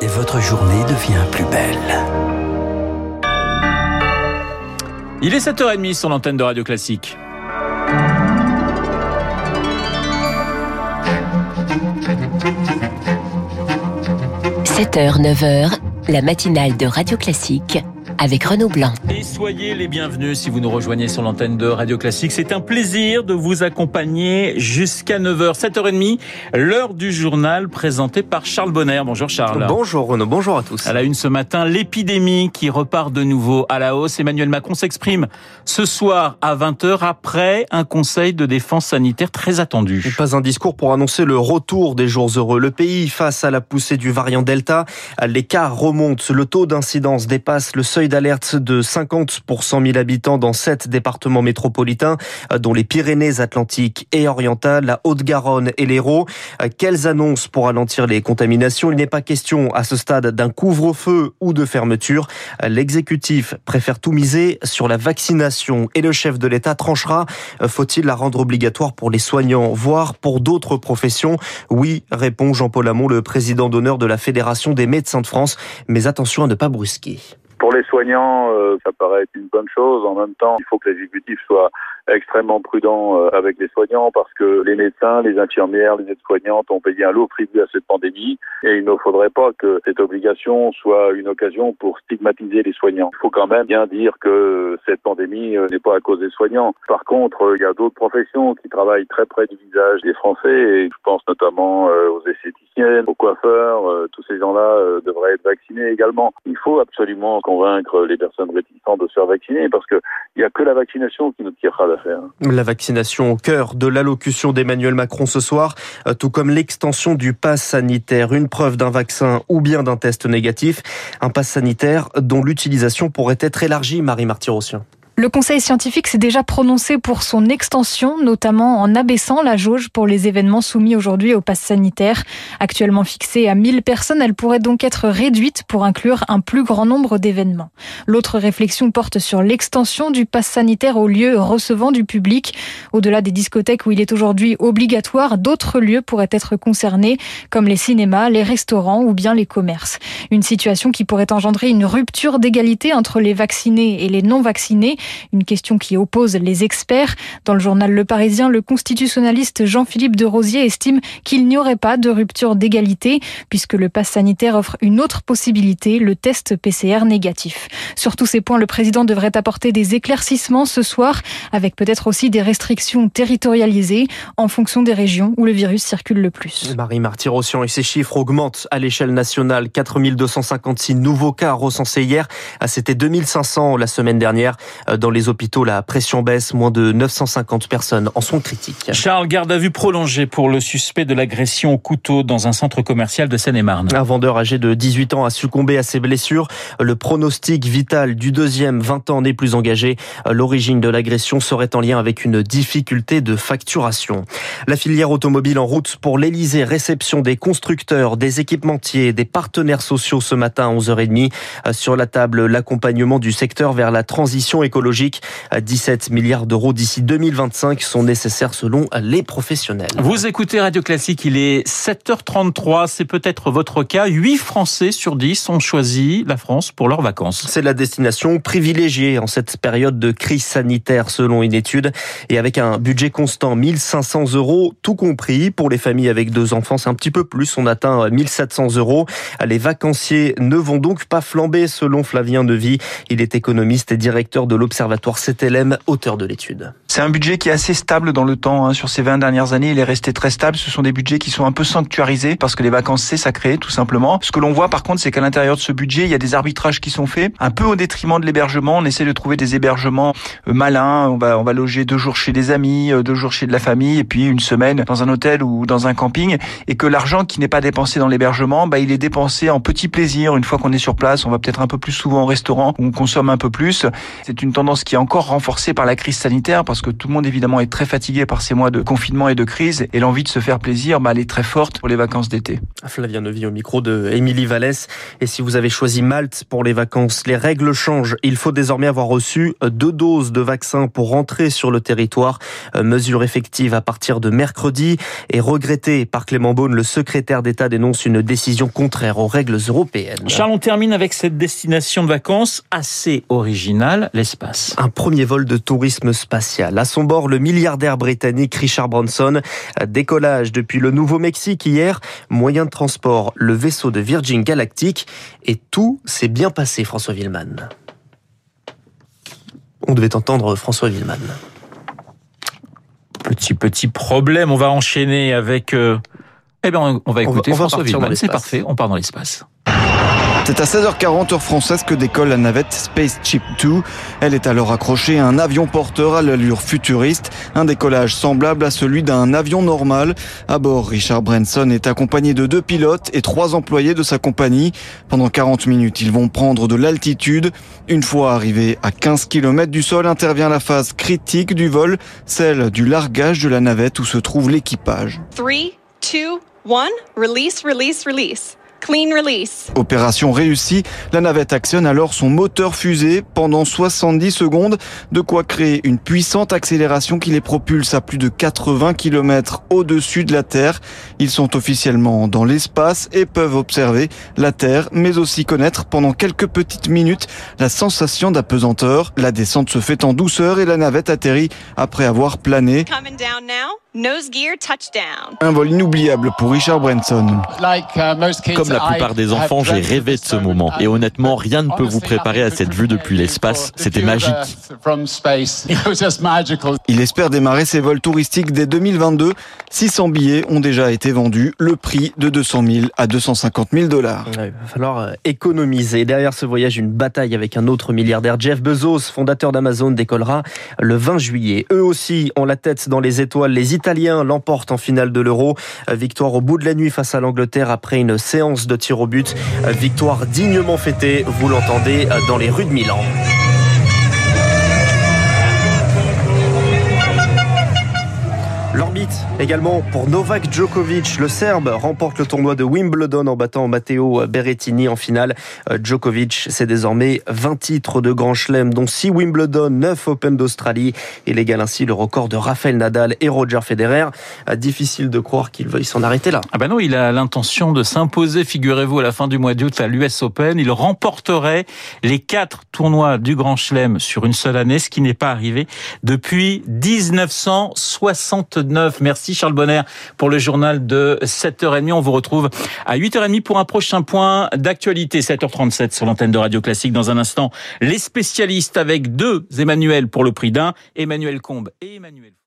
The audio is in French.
et votre journée devient plus belle. Il est 7h30 sur l'antenne de Radio Classique. – 7h, 9h, la matinale de Radio Classique avec Renaud Blanc. Et soyez les bienvenus si vous nous rejoignez sur l'antenne de Radio Classique. C'est un plaisir de vous accompagner jusqu'à 9h, 7h30, l'heure du journal présenté par Charles Bonner. Bonjour Charles. Bonjour Renaud, bonjour à tous. À la une ce matin, l'épidémie qui repart de nouveau à la hausse. Emmanuel Macron s'exprime ce soir à 20h après un conseil de défense sanitaire très attendu. Pas un discours pour annoncer le retour des jours heureux. Le pays face à la poussée du variant Delta, l'écart remonte. Le taux d'incidence dépasse le seuil d'alerte de 50 pour 100 000 habitants dans sept départements métropolitains, dont les Pyrénées-Atlantiques et orientales, la Haute-Garonne et l'Hérault. Quelles annonces pour ralentir les contaminations? Il n'est pas question à ce stade d'un couvre-feu ou de fermeture. L'exécutif préfère tout miser sur la vaccination et le chef de l'État tranchera. Faut-il la rendre obligatoire pour les soignants, voire pour d'autres professions? Oui, répond Jean-Paul Hamon, le président d'honneur de la Fédération des médecins de France. Mais attention à ne pas brusquer. Pour les soignants, euh, ça paraît être une bonne chose. En même temps, il faut que l'exécutif soit extrêmement prudent euh, avec les soignants parce que les médecins, les infirmières, les aides-soignantes ont payé un lourd tribut à cette pandémie et il ne faudrait pas que cette obligation soit une occasion pour stigmatiser les soignants. Il faut quand même bien dire que cette pandémie euh, n'est pas à cause des soignants. Par contre, il y a d'autres professions qui travaillent très près du visage des Français et je pense notamment aux aux coiffeurs. Tous ces gens-là devraient être vaccinés également. Il faut absolument convaincre les personnes réticentes de se faire vacciner parce qu'il n'y a que la vaccination qui nous tirera d'affaire. La vaccination au cœur de l'allocution d'Emmanuel Macron ce soir, euh, tout comme l'extension du pass sanitaire, une preuve d'un vaccin ou bien d'un test négatif, un pass sanitaire dont l'utilisation pourrait être élargie, Marie Martyrossien. Le Conseil scientifique s'est déjà prononcé pour son extension, notamment en abaissant la jauge pour les événements soumis aujourd'hui au pass sanitaire. Actuellement fixée à 1000 personnes, elle pourrait donc être réduite pour inclure un plus grand nombre d'événements. L'autre réflexion porte sur l'extension du pass sanitaire aux lieux recevant du public. Au-delà des discothèques où il est aujourd'hui obligatoire, d'autres lieux pourraient être concernés, comme les cinémas, les restaurants ou bien les commerces. Une situation qui pourrait engendrer une rupture d'égalité entre les vaccinés et les non vaccinés une question qui oppose les experts. Dans le journal Le Parisien, le constitutionnaliste Jean-Philippe de Rosier estime qu'il n'y aurait pas de rupture d'égalité puisque le pass sanitaire offre une autre possibilité, le test PCR négatif. Sur tous ces points, le président devrait apporter des éclaircissements ce soir avec peut-être aussi des restrictions territorialisées en fonction des régions où le virus circule le plus. Marie Martyrossian et ses chiffres augmentent à l'échelle nationale. 4256 nouveaux cas recensés hier. C'était 2500 la semaine dernière. Dans les hôpitaux, la pression baisse. Moins de 950 personnes en sont critiques. Charles, garde à vue prolongée pour le suspect de l'agression au couteau dans un centre commercial de Seine-et-Marne. Un vendeur âgé de 18 ans a succombé à ses blessures. Le pronostic vital du deuxième, 20 ans, n'est plus engagé. L'origine de l'agression serait en lien avec une difficulté de facturation. La filière automobile en route pour l'Elysée. Réception des constructeurs, des équipementiers, des partenaires sociaux ce matin à 11h30. Sur la table, l'accompagnement du secteur vers la transition écologique écologique. 17 milliards d'euros d'ici 2025 sont nécessaires selon les professionnels. Vous écoutez Radio Classique, il est 7h33, c'est peut-être votre cas. 8 Français sur 10 ont choisi la France pour leurs vacances. C'est la destination privilégiée en cette période de crise sanitaire selon une étude et avec un budget constant 1500 euros tout compris pour les familles avec deux enfants c'est un petit peu plus on atteint 1700 euros les vacanciers ne vont donc pas flamber selon Flavien Nevy il est économiste et directeur de l'Observatoire CTLM, auteur de l'étude. C'est un budget qui est assez stable dans le temps. Hein. Sur ces 20 dernières années, il est resté très stable. Ce sont des budgets qui sont un peu sanctuarisés parce que les vacances, c'est sacré, tout simplement. Ce que l'on voit, par contre, c'est qu'à l'intérieur de ce budget, il y a des arbitrages qui sont faits, un peu au détriment de l'hébergement. On essaie de trouver des hébergements euh, malins. On va, on va loger deux jours chez des amis, euh, deux jours chez de la famille, et puis une semaine dans un hôtel ou dans un camping. Et que l'argent qui n'est pas dépensé dans l'hébergement, bah, il est dépensé en petits plaisirs. Une fois qu'on est sur place, on va peut-être un peu plus souvent au restaurant, on consomme un peu plus. C'est une tendance qui est encore renforcée par la crise sanitaire parce que tout le monde évidemment est très fatigué par ces mois de confinement et de crise et l'envie de se faire plaisir, bah, elle est très forte pour les vacances d'été. Flavien Nevy au micro de Émilie Vallès. Et si vous avez choisi Malte pour les vacances, les règles changent. Il faut désormais avoir reçu deux doses de vaccin pour rentrer sur le territoire. Euh, mesure effective à partir de mercredi et regretté par Clément Beaune, le secrétaire d'État dénonce une décision contraire aux règles européennes. Charles, on termine avec cette destination de vacances assez originale, l'espace. Un premier vol de tourisme spatial. À son bord, le milliardaire britannique Richard Branson. Décollage depuis le Nouveau-Mexique hier. Moyen de transport, le vaisseau de Virgin Galactic. Et tout s'est bien passé, François Villeman. On devait entendre François Villeman. Petit, petit problème. On va enchaîner avec... Euh... Eh bien, on va écouter on va François Villeman. C'est parfait, on part dans l'espace. C'est à 16h40 heure française que décolle la navette Spaceship 2. Elle est alors accrochée à un avion porteur à l'allure futuriste, un décollage semblable à celui d'un avion normal. À bord, Richard Branson est accompagné de deux pilotes et trois employés de sa compagnie. Pendant 40 minutes, ils vont prendre de l'altitude. Une fois arrivés à 15 km du sol, intervient la phase critique du vol, celle du largage de la navette où se trouve l'équipage. Three, two, one. Release, release, release. Clean release. Opération réussie, la navette actionne alors son moteur fusée pendant 70 secondes, de quoi créer une puissante accélération qui les propulse à plus de 80 km au-dessus de la Terre. Ils sont officiellement dans l'espace et peuvent observer la Terre, mais aussi connaître pendant quelques petites minutes la sensation d'apesanteur. La descente se fait en douceur et la navette atterrit après avoir plané. Un vol inoubliable pour Richard Branson. Comme la plupart des enfants, j'ai rêvé de ce moment. Et honnêtement, rien ne peut vous préparer à cette vue depuis l'espace. C'était magique. Il espère démarrer ses vols touristiques dès 2022. 600 billets ont déjà été vendus, le prix de 200 000 à 250 000 dollars. Ouais, il va falloir euh, économiser. Derrière ce voyage, une bataille avec un autre milliardaire. Jeff Bezos, fondateur d'Amazon, décollera le 20 juillet. Eux aussi ont la tête dans les étoiles. Les Italiens l'emportent en finale de l'Euro. Euh, Victoire au bout de la nuit face à l'Angleterre après une séance de tir au but. Victoire dignement fêtée, vous l'entendez, euh, dans les rues de Milan. Également pour Novak Djokovic. Le Serbe remporte le tournoi de Wimbledon en battant Matteo Berrettini en finale. Euh, Djokovic, c'est désormais 20 titres de Grand Chelem, dont 6 Wimbledon, 9 Open d'Australie. Il égale ainsi le record de Rafael Nadal et Roger Federer. Euh, Difficile de croire qu'il veuille s'en arrêter là. Ah ben non, il a l'intention de s'imposer, figurez-vous, à la fin du mois d'août à l'US Open. Il remporterait les quatre tournois du Grand Chelem sur une seule année, ce qui n'est pas arrivé depuis 1969. Merci Charles Bonner pour le journal de 7h30. On vous retrouve à 8h30 pour un prochain point d'actualité. 7h37 sur l'antenne de Radio Classique. Dans un instant, les spécialistes avec deux Emmanuel pour le prix d'un, Emmanuel Combe et Emmanuel